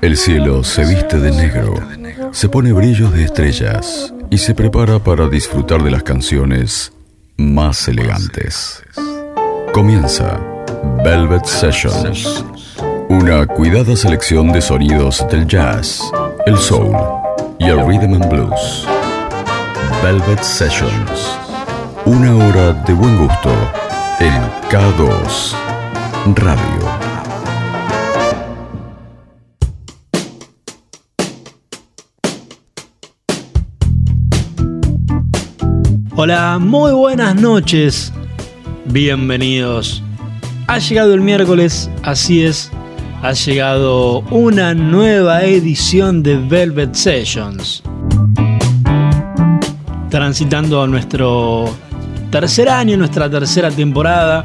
El cielo se viste de negro, se pone brillos de estrellas y se prepara para disfrutar de las canciones más elegantes. Comienza Velvet Sessions, una cuidada selección de sonidos del jazz, el soul y el rhythm and blues. Velvet Sessions, una hora de buen gusto en K2 Radio. Hola, muy buenas noches. Bienvenidos. Ha llegado el miércoles, así es. Ha llegado una nueva edición de Velvet Sessions. Transitando nuestro tercer año, nuestra tercera temporada.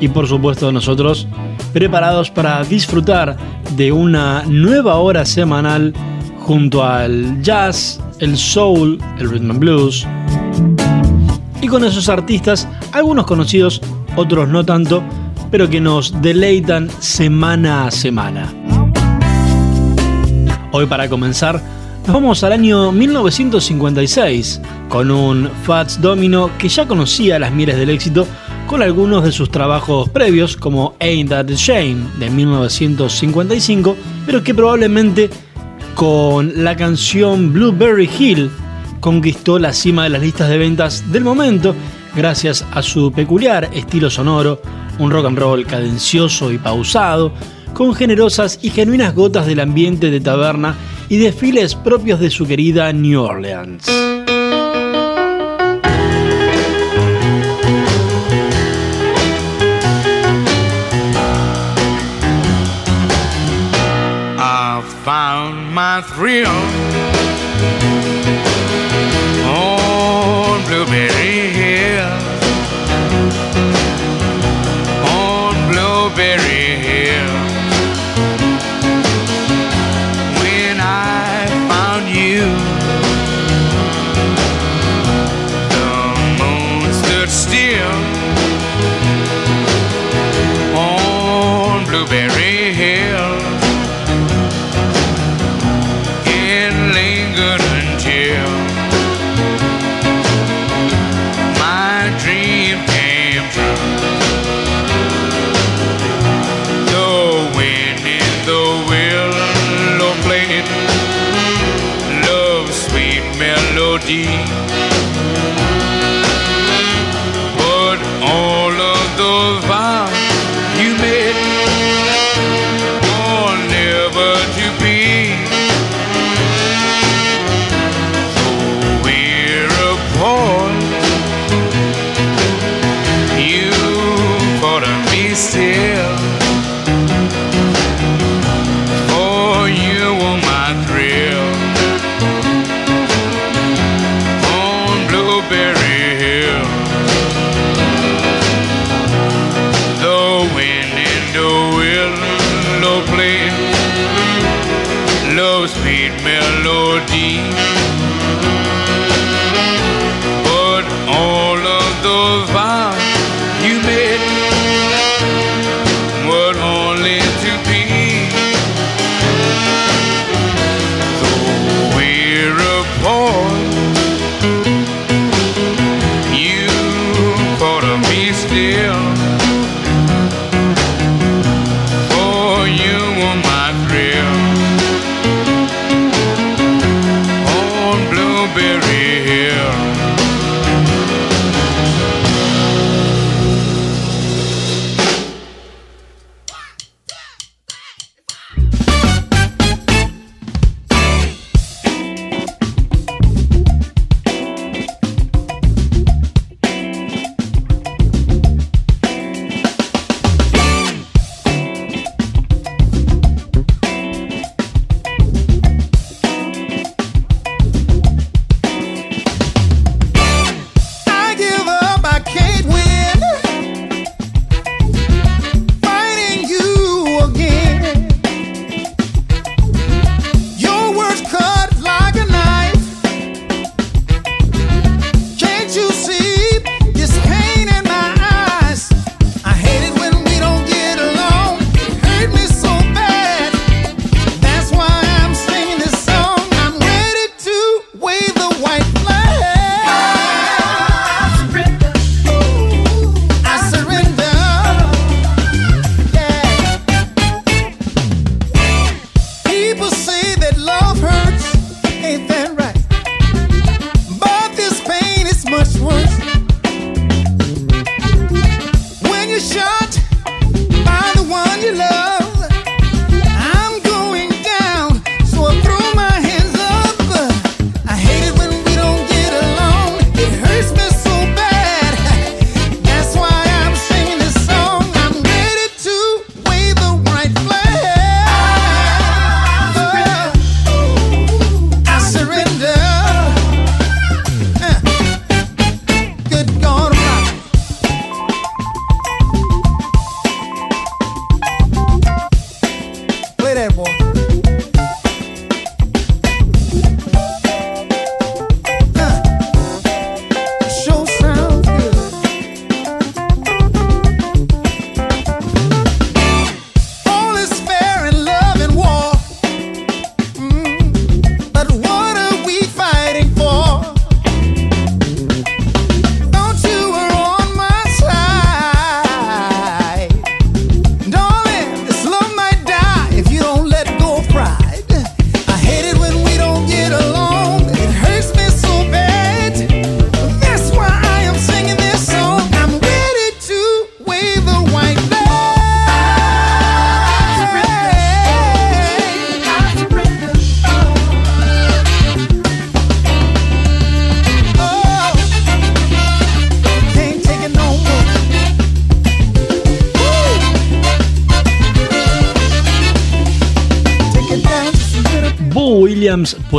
Y por supuesto nosotros preparados para disfrutar de una nueva hora semanal junto al jazz, el soul, el rhythm and blues y con esos artistas, algunos conocidos, otros no tanto, pero que nos deleitan semana a semana. Hoy para comenzar, nos vamos al año 1956 con un Fats Domino que ya conocía las mieles del éxito con algunos de sus trabajos previos como Ain't That a Shame de 1955, pero que probablemente con la canción Blueberry Hill conquistó la cima de las listas de ventas del momento gracias a su peculiar estilo sonoro, un rock and roll cadencioso y pausado, con generosas y genuinas gotas del ambiente de taberna y desfiles propios de su querida New Orleans. found my Blueberry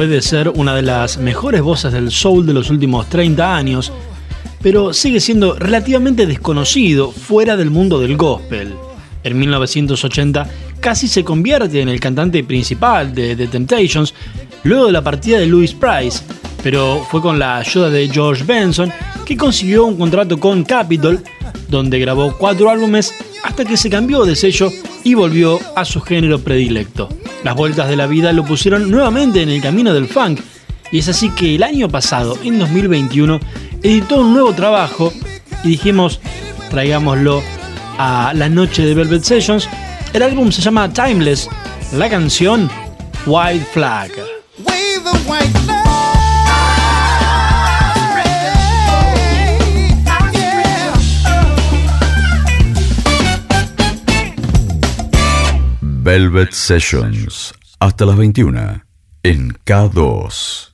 puede ser una de las mejores voces del soul de los últimos 30 años, pero sigue siendo relativamente desconocido fuera del mundo del gospel. En 1980 casi se convierte en el cantante principal de The Temptations luego de la partida de Louis Price, pero fue con la ayuda de George Benson que consiguió un contrato con Capitol, donde grabó cuatro álbumes hasta que se cambió de sello y volvió a su género predilecto. Las vueltas de la vida lo pusieron nuevamente en el camino del funk, y es así que el año pasado, en 2021, editó un nuevo trabajo y dijimos, traigámoslo a la noche de Velvet Sessions. El álbum se llama Timeless, la canción White Flag. Velvet Sessions, hasta las 21, en K2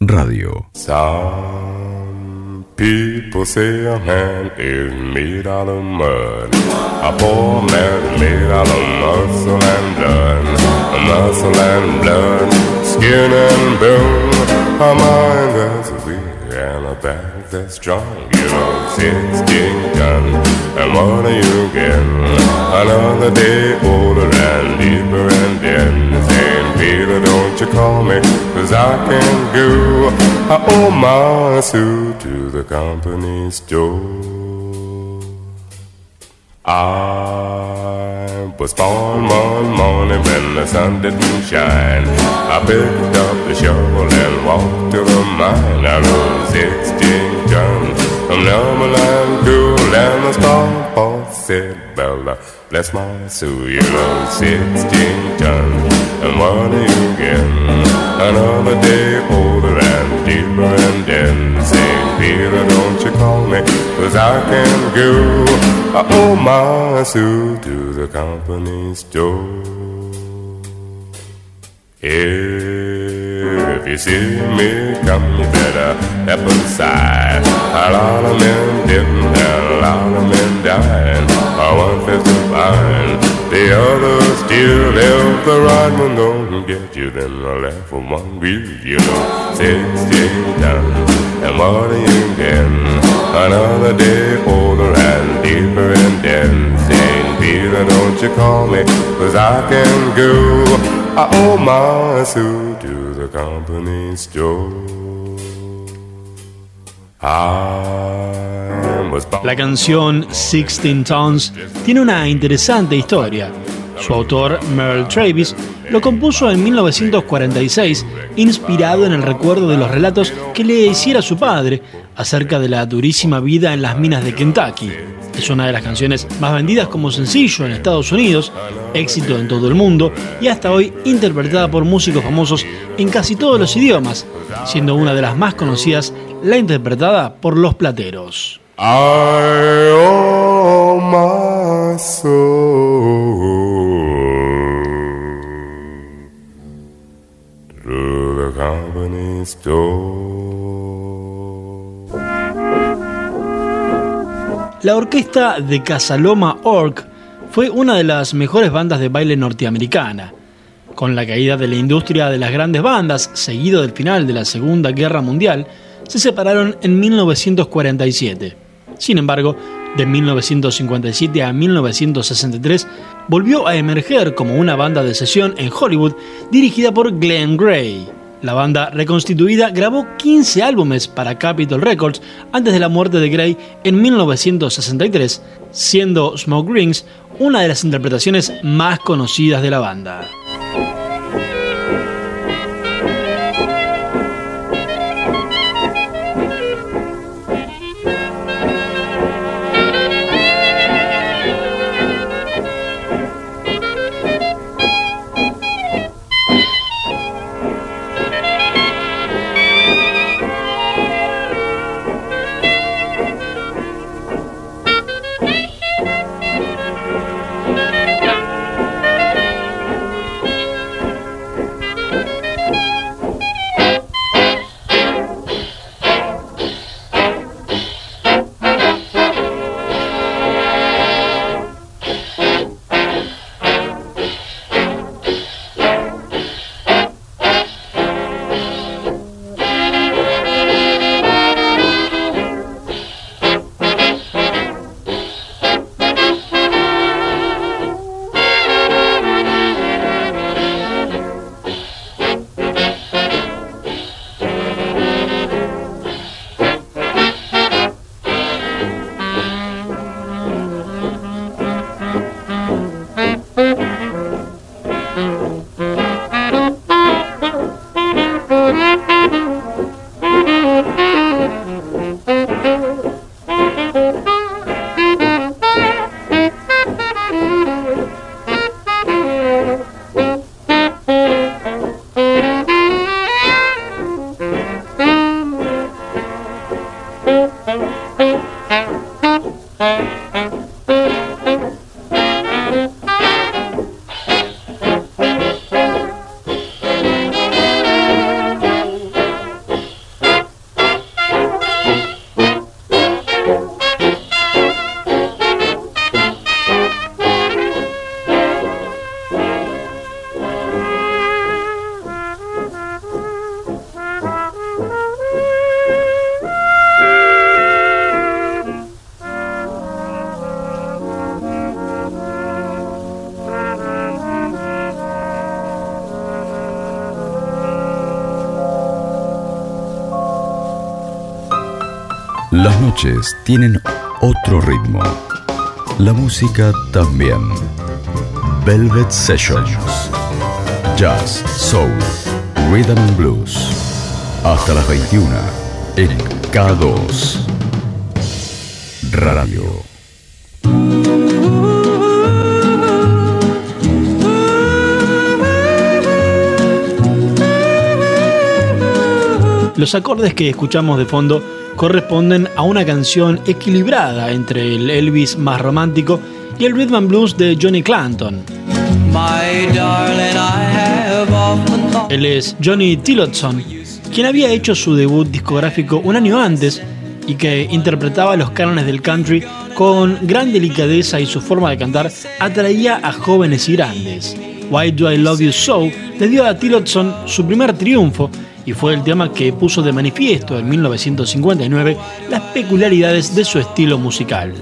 Radio. Some people say a man is made out of mud. A poor man made out of muscle and blood. Muscle and blood, skin and bone. A mind that's weak and a back strong. You know, 16 guns. And what are you again. Another day older and deeper and then saying, Peter, don't you call me, cause I can go. I owe my suit to the company store. I was born one morning when the sun didn't shine. I picked up the shovel and walked to the mine. I rode 16 tons from Numberland to and the star said, Bella, bless my soul, you know 16 tons. And what are you getting? Another day older and deeper and St. Peter, don't you call me, cause I can go. I owe my suit to the company store. If you see me come, you better step aside. A lot of men didn't, and a lot of men died. One fifth of mine, the other still live. The right one don't get you, then the left one will, you know. Sixteen down, and are you? Another day older and deeper debt. Saint Peter, don't you call me, cause I can go. I owe my suit La canción Sixteen Tons tiene una interesante historia. Su autor, Merle Travis, lo compuso en 1946, inspirado en el recuerdo de los relatos que le hiciera su padre acerca de la durísima vida en las minas de Kentucky. Es una de las canciones más vendidas como sencillo en Estados Unidos, éxito en todo el mundo y hasta hoy interpretada por músicos famosos en casi todos los idiomas, siendo una de las más conocidas la interpretada por Los Plateros. La orquesta de Casaloma Orc fue una de las mejores bandas de baile norteamericana. Con la caída de la industria de las grandes bandas, seguido del final de la Segunda Guerra Mundial, se separaron en 1947. Sin embargo, de 1957 a 1963 volvió a emerger como una banda de sesión en Hollywood dirigida por Glenn Gray. La banda reconstituida grabó 15 álbumes para Capitol Records antes de la muerte de Gray en 1963, siendo Smoke Rings una de las interpretaciones más conocidas de la banda. Las noches tienen otro ritmo. La música también. Velvet Sessions. Jazz, Soul, Rhythm and Blues. Hasta las 21 en K2. Radio. Los acordes que escuchamos de fondo corresponden a una canción equilibrada entre el Elvis más romántico y el rhythm and blues de Johnny Clanton. Él es Johnny Tillotson, quien había hecho su debut discográfico un año antes y que interpretaba los cánones del country con gran delicadeza y su forma de cantar atraía a jóvenes y grandes. Why Do I Love You So le dio a Tillotson su primer triunfo y fue el tema que puso de manifiesto en 1959 las peculiaridades de su estilo musical.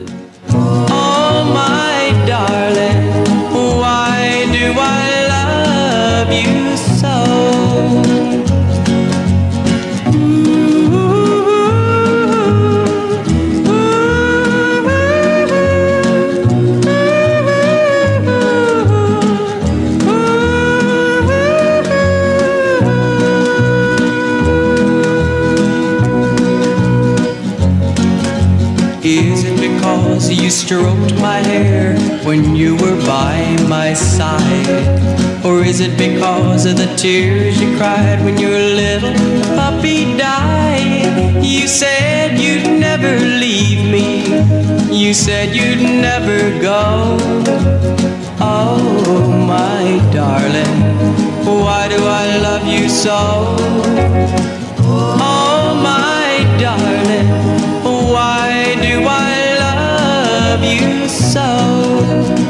Stroked my hair when you were by my side? Or is it because of the tears you cried when your little puppy died? You said you'd never leave me, you said you'd never go. Oh, my darling, why do I love you so? Oh, my darling, love you so.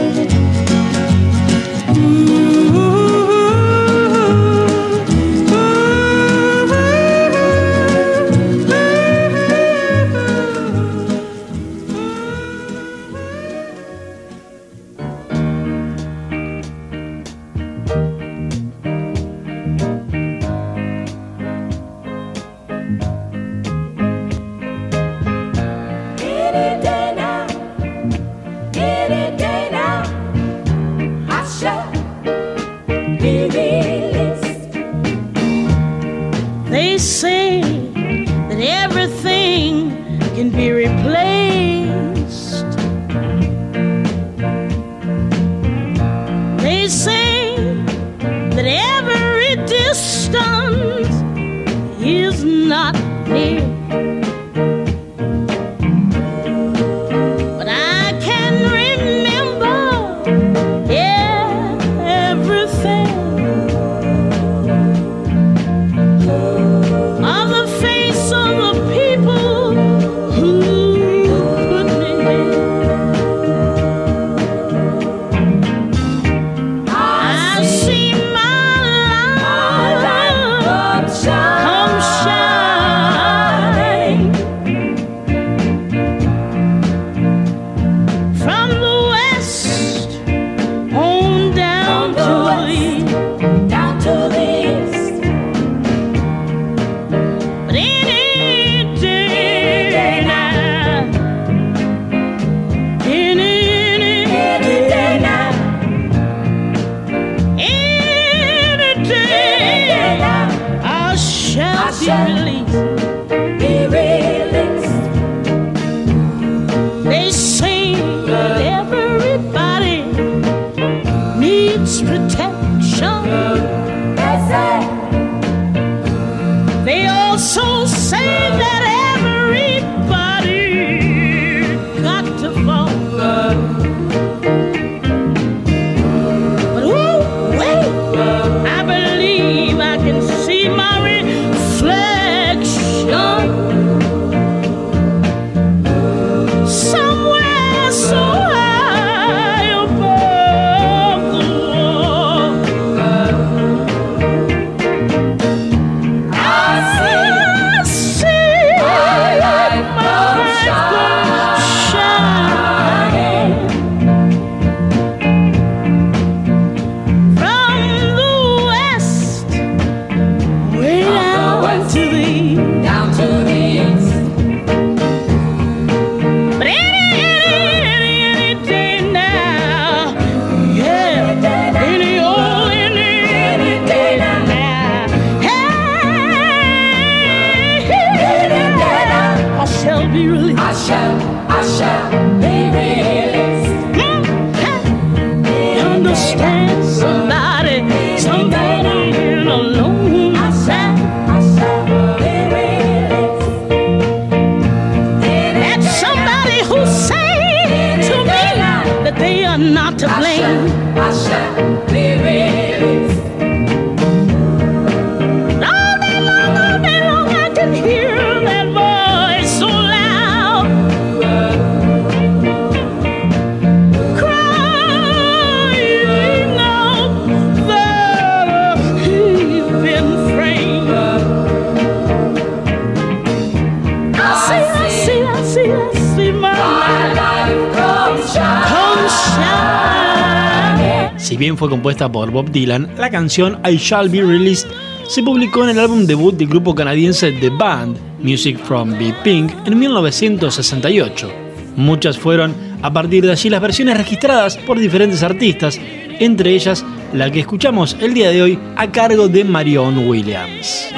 Bien fue compuesta por Bob Dylan, la canción I Shall Be Released se publicó en el álbum debut del grupo canadiense The Band, Music from Big Pink, en 1968. Muchas fueron a partir de allí las versiones registradas por diferentes artistas, entre ellas la que escuchamos el día de hoy a cargo de Marion Williams.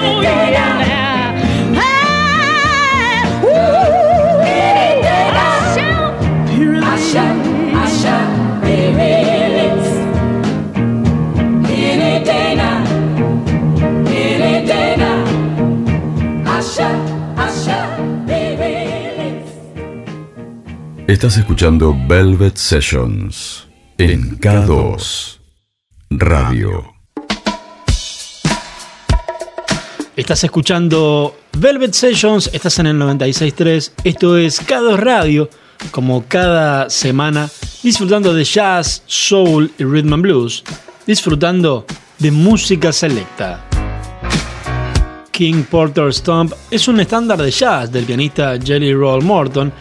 Estás escuchando Velvet Sessions en K2 Radio. Estás escuchando Velvet Sessions, estás en el 96.3, esto es K2 Radio, como cada semana, disfrutando de jazz, soul y rhythm and blues, disfrutando de música selecta. King Porter Stomp es un estándar de jazz del pianista Jelly Roll Morton,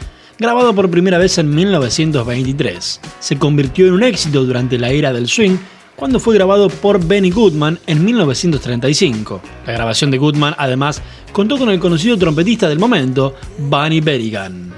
grabado por primera vez en 1923. Se convirtió en un éxito durante la era del swing cuando fue grabado por Benny Goodman en 1935. La grabación de Goodman además contó con el conocido trompetista del momento, Bunny Berrigan.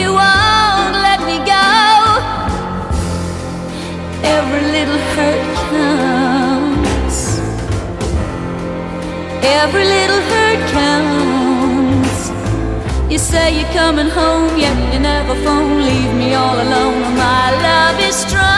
You won't let me go. Every little hurt counts. Every little hurt counts. You say you're coming home, yet you never phone. Leave me all alone. My love is strong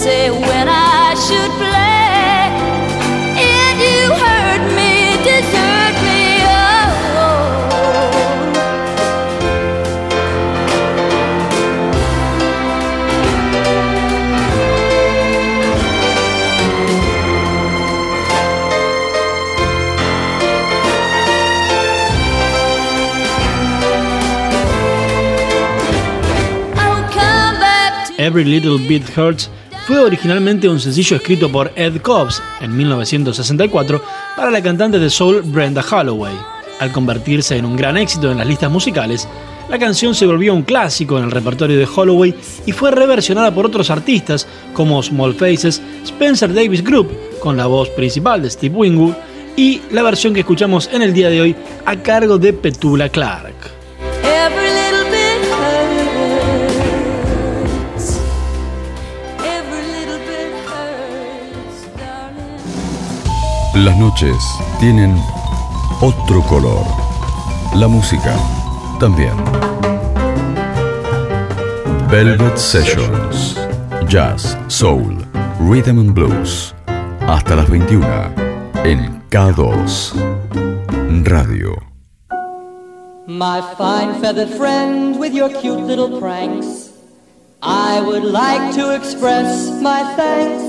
say when I should play. And you hurt me, desert me. Oh. Come back to Every Little Bit Hurts fue originalmente un sencillo escrito por Ed Cobbs en 1964 para la cantante de soul Brenda Holloway. Al convertirse en un gran éxito en las listas musicales, la canción se volvió un clásico en el repertorio de Holloway y fue reversionada por otros artistas como Small Faces, Spencer Davis Group, con la voz principal de Steve Winwood, y la versión que escuchamos en el día de hoy a cargo de Petula Clark. Las noches tienen otro color. La música también. Velvet Sessions. Jazz, Soul, Rhythm and Blues. Hasta las 21 en K2 Radio. My fine feathered friend with your cute little pranks, I would like to express my thanks.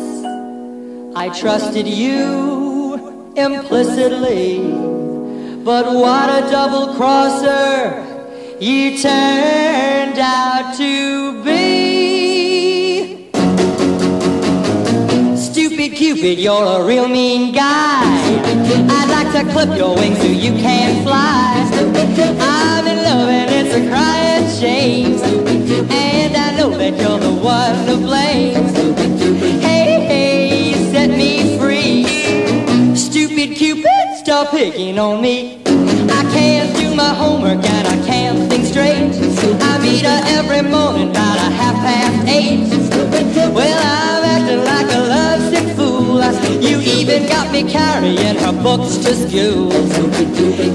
I trusted you implicitly, but what a double crosser you turned out to be. Stupid Cupid, you're a real mean guy. I'd like to clip your wings so you can't fly. I'm in love and it's a crying shame. And I know that you're the one to blame. Stop picking on me. I can't do my homework and I can't think straight. I meet her every morning about a half past eight. Well, I'm acting like a lovesick fool. You even got me carrying her books to school.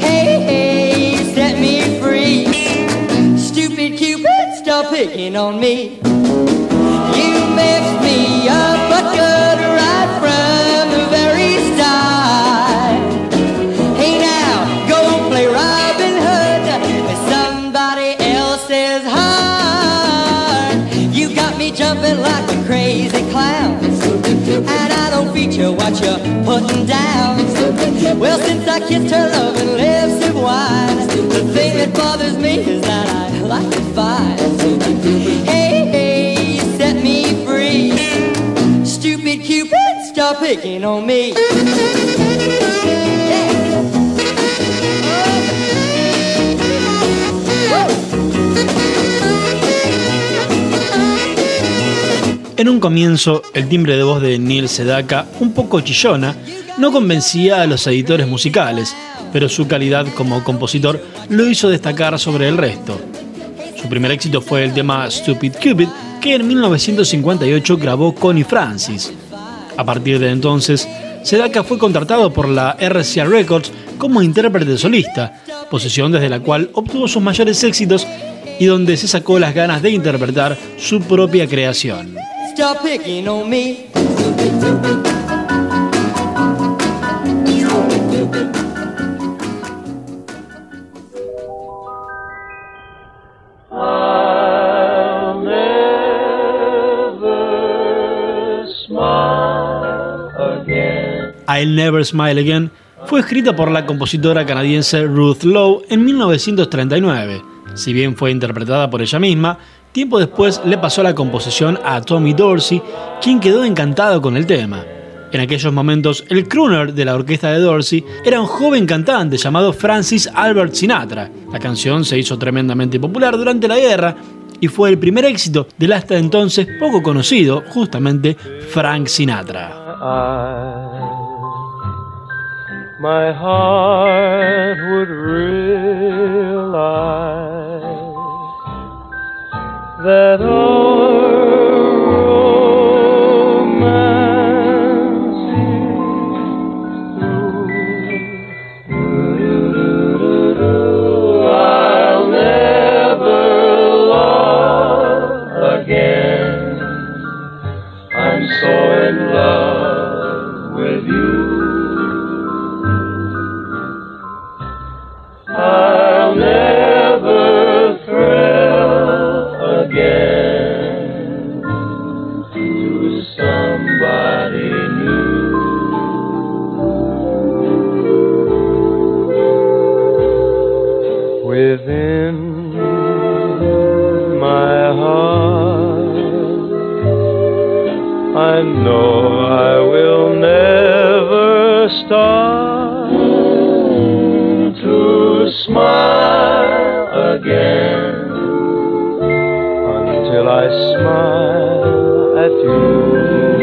Hey, hey, set me free. Stupid Cupid, stop picking on me. You mixed me up, I what you're putting down. Well, since I kissed her loving lips of wine, the thing that bothers me is that I like it fine. Hey, hey, set me free. Stupid Cupid, stop picking on me. En un comienzo, el timbre de voz de Neil Sedaka, un poco chillona, no convencía a los editores musicales, pero su calidad como compositor lo hizo destacar sobre el resto. Su primer éxito fue el tema Stupid Cupid, que en 1958 grabó Connie Francis. A partir de entonces, Sedaka fue contratado por la RCA Records como intérprete solista, posición desde la cual obtuvo sus mayores éxitos y donde se sacó las ganas de interpretar su propia creación. I'll Never Smile Again fue escrita por la compositora canadiense Ruth Lowe en 1939. Si bien fue interpretada por ella misma, tiempo después le pasó la composición a Tommy Dorsey, quien quedó encantado con el tema. En aquellos momentos, el crooner de la orquesta de Dorsey era un joven cantante llamado Francis Albert Sinatra. La canción se hizo tremendamente popular durante la guerra y fue el primer éxito del hasta entonces poco conocido, justamente Frank Sinatra. That and no, I will never stop to smile again until I smile at you.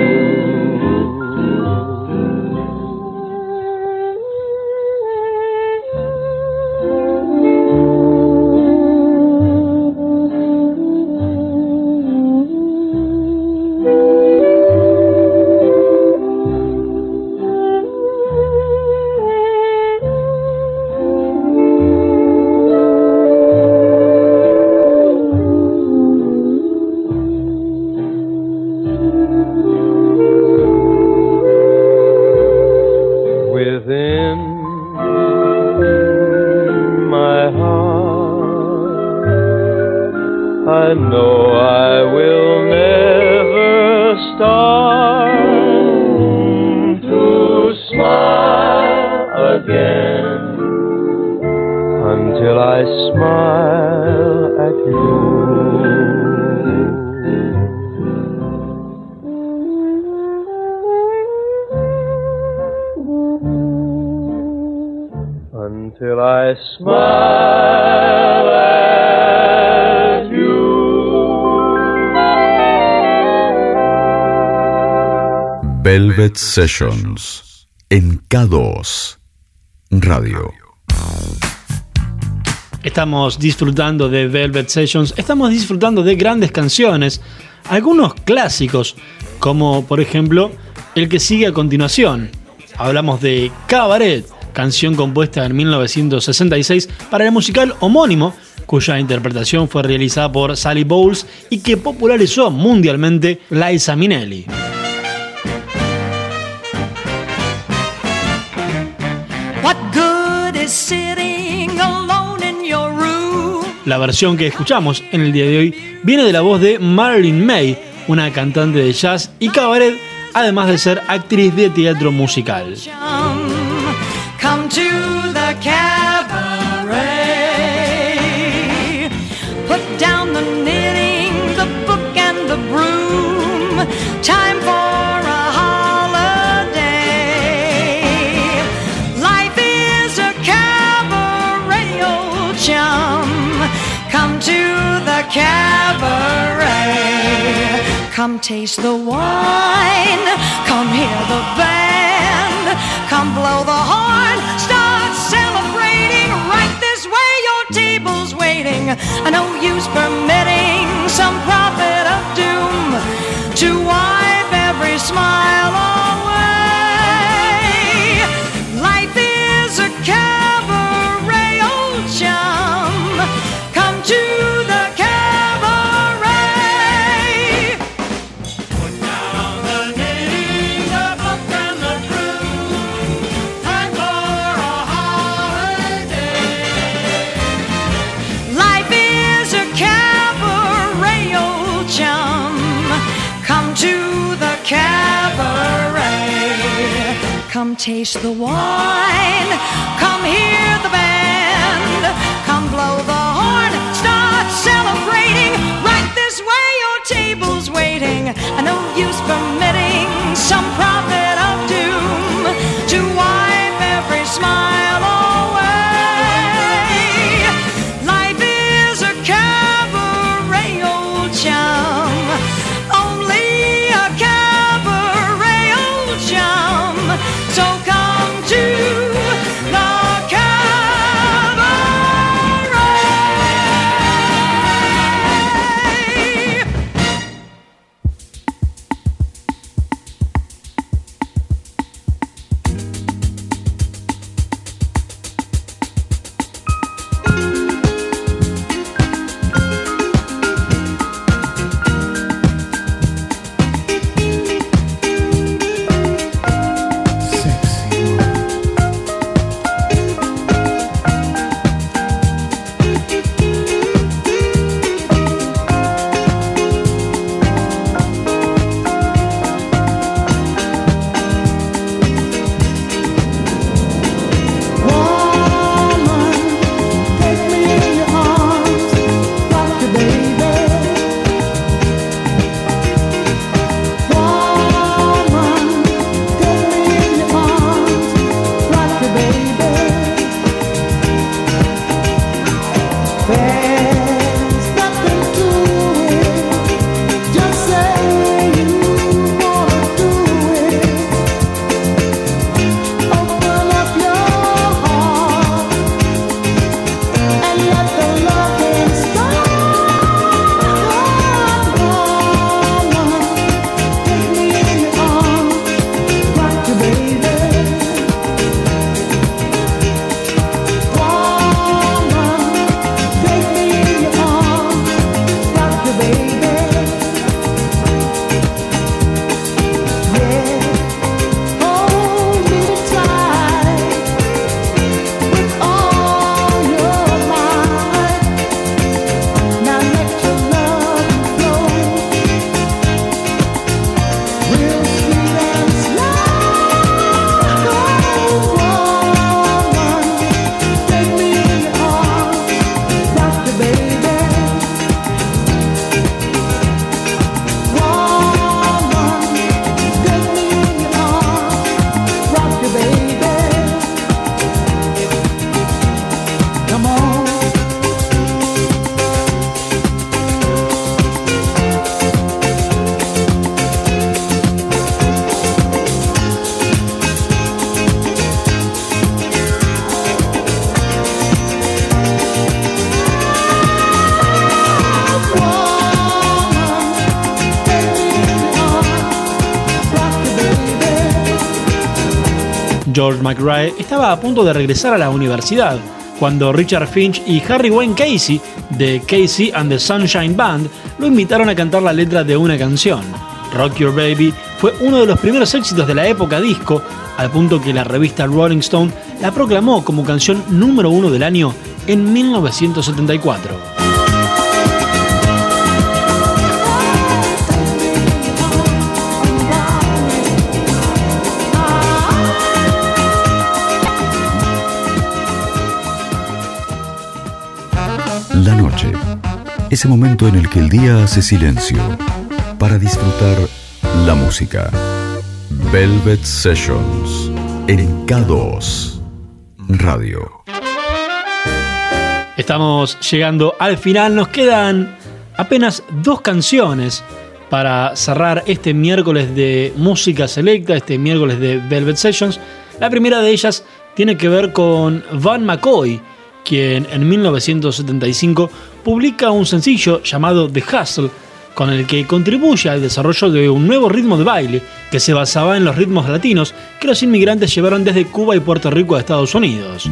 Sessions en K2 Radio. Estamos disfrutando de Velvet Sessions, estamos disfrutando de grandes canciones, algunos clásicos, como por ejemplo el que sigue a continuación. Hablamos de Cabaret, canción compuesta en 1966 para el musical homónimo, cuya interpretación fue realizada por Sally Bowles y que popularizó mundialmente Liza Minnelli. La versión que escuchamos en el día de hoy viene de la voz de Marilyn May, una cantante de jazz y cabaret, además de ser actriz de teatro musical. Come taste the wine. Come hear the band. Come blow the horn. Start celebrating right this way. Your table's waiting. No use permitting some prophet of doom to wipe every smile off. Taste the wine. Come hear the band. Come blow the horn. Start celebrating. Right this way, your table's waiting. No use permitting some prophet George McRae estaba a punto de regresar a la universidad cuando Richard Finch y Harry Wayne Casey de Casey and the Sunshine Band lo invitaron a cantar la letra de una canción. Rock Your Baby fue uno de los primeros éxitos de la época disco, al punto que la revista Rolling Stone la proclamó como canción número uno del año en 1974. La noche. Ese momento en el que el día hace silencio para disfrutar la música. Velvet Sessions en K2 Radio. Estamos llegando al final, nos quedan apenas dos canciones para cerrar este miércoles de música selecta, este miércoles de Velvet Sessions. La primera de ellas tiene que ver con Van McCoy, quien en 1975 publica un sencillo llamado The Hustle, con el que contribuye al desarrollo de un nuevo ritmo de baile que se basaba en los ritmos latinos que los inmigrantes llevaron desde Cuba y Puerto Rico a Estados Unidos.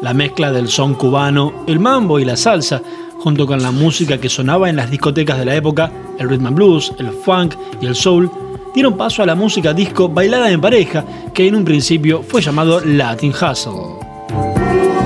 La mezcla del son cubano, el mambo y la salsa, junto con la música que sonaba en las discotecas de la época, el rhythm and blues, el funk y el soul, dieron paso a la música disco bailada en pareja, que en un principio fue llamado Latin Hustle.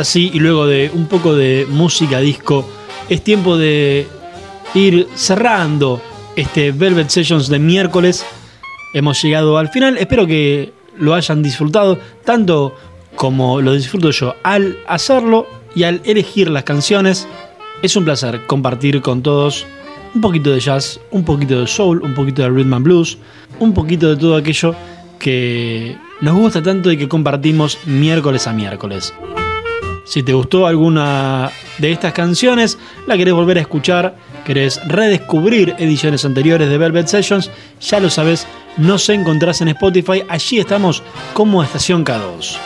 Ahora y luego de un poco de música disco, es tiempo de ir cerrando este Velvet Sessions de miércoles. Hemos llegado al final, espero que lo hayan disfrutado tanto como lo disfruto yo al hacerlo y al elegir las canciones. Es un placer compartir con todos un poquito de jazz, un poquito de soul, un poquito de rhythm and blues, un poquito de todo aquello que nos gusta tanto y que compartimos miércoles a miércoles. Si te gustó alguna de estas canciones, la querés volver a escuchar, querés redescubrir ediciones anteriores de Velvet Sessions, ya lo sabes, nos encontrás en Spotify, allí estamos como Estación K2.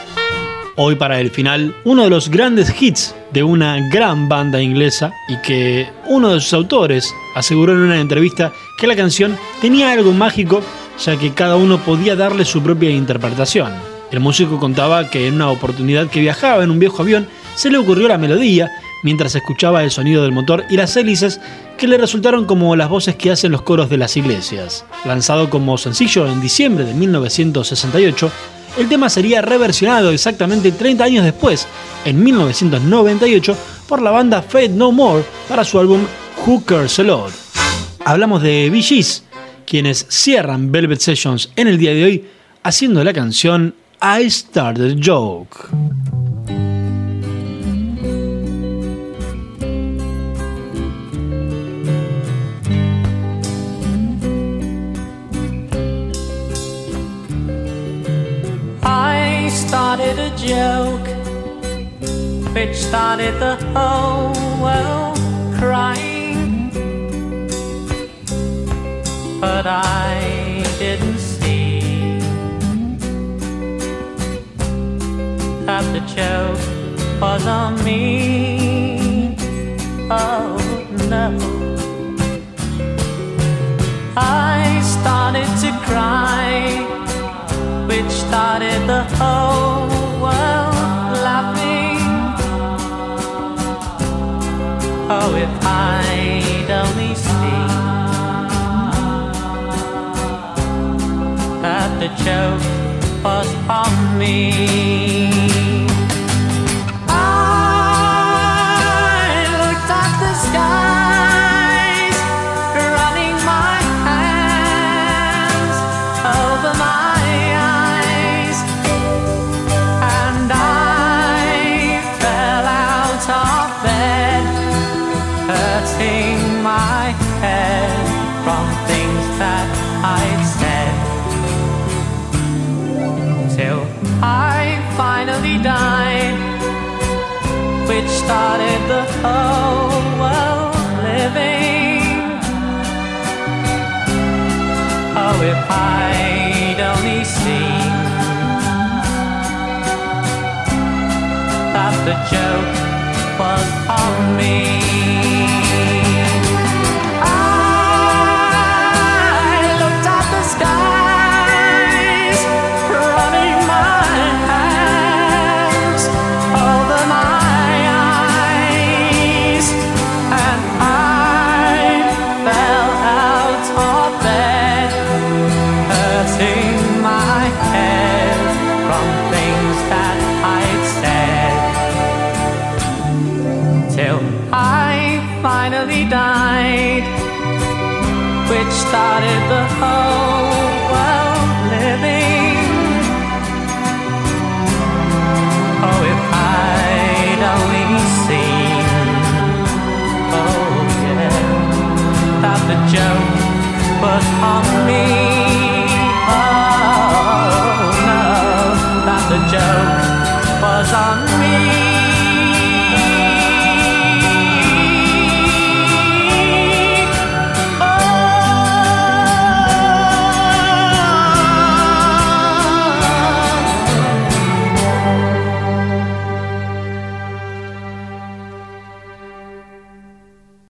Hoy para el final, uno de los grandes hits de una gran banda inglesa y que uno de sus autores aseguró en una entrevista que la canción tenía algo mágico ya que cada uno podía darle su propia interpretación. El músico contaba que en una oportunidad que viajaba en un viejo avión se le ocurrió la melodía mientras escuchaba el sonido del motor y las hélices que le resultaron como las voces que hacen los coros de las iglesias. Lanzado como sencillo en diciembre de 1968, el tema sería reversionado exactamente 30 años después, en 1998, por la banda Fate No More para su álbum Who Cares a Lot. Hablamos de Bee Gees, quienes cierran Velvet Sessions en el día de hoy haciendo la canción I Started a Joke. I started a joke which started the whole world joke was on me. Oh no. I started to cry which started the whole world laughing. Oh, if I'd only seen that the joke was on me.